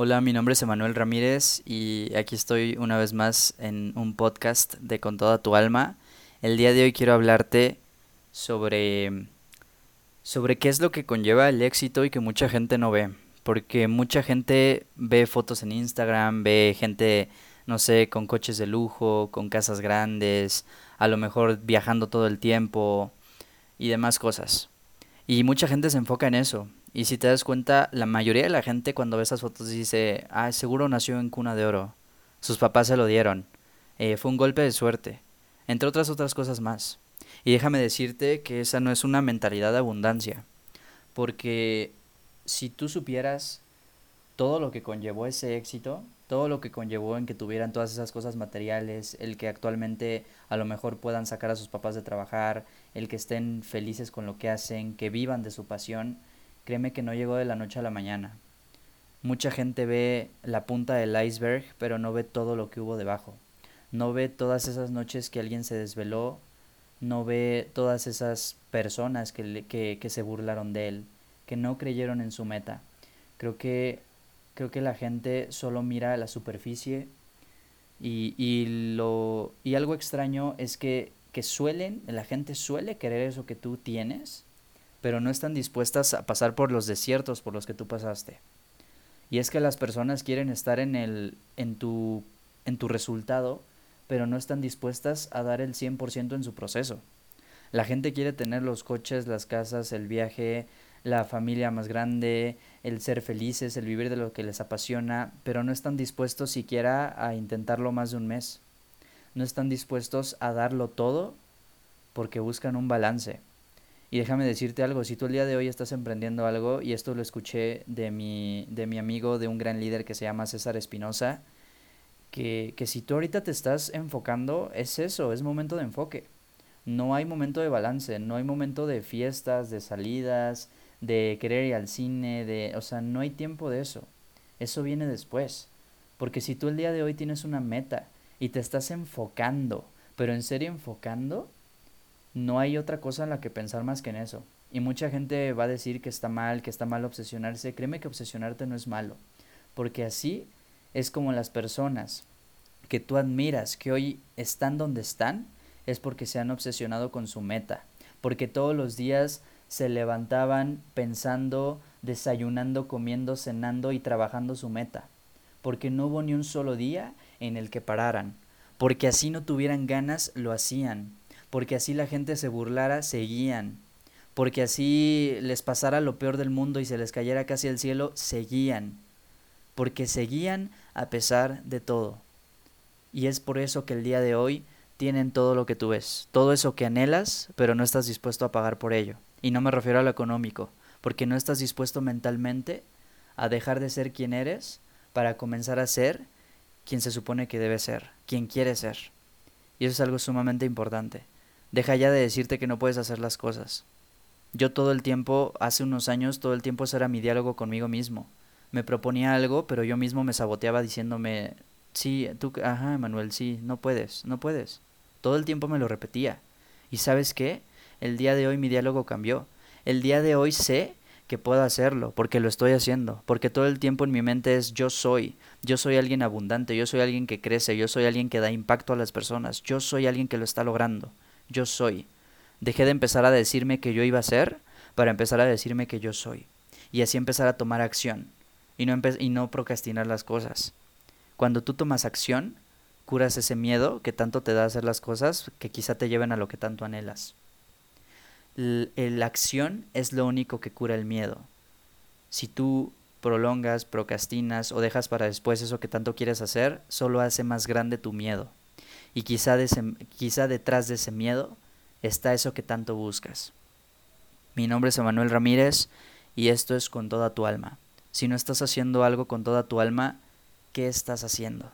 Hola, mi nombre es Emanuel Ramírez y aquí estoy una vez más en un podcast de Con toda tu alma. El día de hoy quiero hablarte sobre sobre qué es lo que conlleva el éxito y que mucha gente no ve, porque mucha gente ve fotos en Instagram, ve gente, no sé, con coches de lujo, con casas grandes, a lo mejor viajando todo el tiempo y demás cosas. Y mucha gente se enfoca en eso, y si te das cuenta, la mayoría de la gente cuando ve esas fotos dice, ah, seguro nació en cuna de oro, sus papás se lo dieron, eh, fue un golpe de suerte, entre otras otras cosas más. Y déjame decirte que esa no es una mentalidad de abundancia, porque si tú supieras todo lo que conllevó ese éxito, todo lo que conllevó en que tuvieran todas esas cosas materiales, el que actualmente a lo mejor puedan sacar a sus papás de trabajar, el que estén felices con lo que hacen, que vivan de su pasión, créeme que no llegó de la noche a la mañana. Mucha gente ve la punta del iceberg, pero no ve todo lo que hubo debajo. No ve todas esas noches que alguien se desveló, no ve todas esas personas que, que, que se burlaron de él, que no creyeron en su meta. Creo que, creo que la gente solo mira la superficie y, y, lo, y algo extraño es que, que suelen, la gente suele querer eso que tú tienes, pero no están dispuestas a pasar por los desiertos por los que tú pasaste. Y es que las personas quieren estar en el en tu en tu resultado, pero no están dispuestas a dar el 100% en su proceso. La gente quiere tener los coches, las casas, el viaje, la familia más grande, el ser felices, el vivir de lo que les apasiona, pero no están dispuestos siquiera a intentarlo más de un mes. No están dispuestos a darlo todo porque buscan un balance. Y déjame decirte algo, si tú el día de hoy estás emprendiendo algo, y esto lo escuché de mi, de mi amigo, de un gran líder que se llama César Espinosa, que, que si tú ahorita te estás enfocando, es eso, es momento de enfoque. No hay momento de balance, no hay momento de fiestas, de salidas, de querer ir al cine, de, o sea, no hay tiempo de eso. Eso viene después. Porque si tú el día de hoy tienes una meta y te estás enfocando, pero en serio enfocando, no hay otra cosa en la que pensar más que en eso. Y mucha gente va a decir que está mal, que está mal obsesionarse. Créeme que obsesionarte no es malo. Porque así es como las personas que tú admiras, que hoy están donde están, es porque se han obsesionado con su meta. Porque todos los días se levantaban pensando, desayunando, comiendo, cenando y trabajando su meta. Porque no hubo ni un solo día en el que pararan. Porque así no tuvieran ganas, lo hacían porque así la gente se burlara, seguían, porque así les pasara lo peor del mundo y se les cayera casi el cielo, seguían, porque seguían a pesar de todo. Y es por eso que el día de hoy tienen todo lo que tú ves, todo eso que anhelas, pero no estás dispuesto a pagar por ello. Y no me refiero a lo económico, porque no estás dispuesto mentalmente a dejar de ser quien eres para comenzar a ser quien se supone que debe ser, quien quiere ser. Y eso es algo sumamente importante. Deja ya de decirte que no puedes hacer las cosas. Yo todo el tiempo, hace unos años, todo el tiempo ese era mi diálogo conmigo mismo. Me proponía algo, pero yo mismo me saboteaba diciéndome, sí, tú, ajá, Manuel, sí, no puedes, no puedes. Todo el tiempo me lo repetía. ¿Y sabes qué? El día de hoy mi diálogo cambió. El día de hoy sé que puedo hacerlo, porque lo estoy haciendo, porque todo el tiempo en mi mente es yo soy, yo soy alguien abundante, yo soy alguien que crece, yo soy alguien que da impacto a las personas, yo soy alguien que lo está logrando yo soy. Dejé de empezar a decirme que yo iba a ser para empezar a decirme que yo soy. Y así empezar a tomar acción y no, y no procrastinar las cosas. Cuando tú tomas acción, curas ese miedo que tanto te da hacer las cosas que quizá te lleven a lo que tanto anhelas. La acción es lo único que cura el miedo. Si tú prolongas, procrastinas o dejas para después eso que tanto quieres hacer, solo hace más grande tu miedo. Y quizá, quizá detrás de ese miedo está eso que tanto buscas. Mi nombre es Emanuel Ramírez y esto es con toda tu alma. Si no estás haciendo algo con toda tu alma, ¿qué estás haciendo?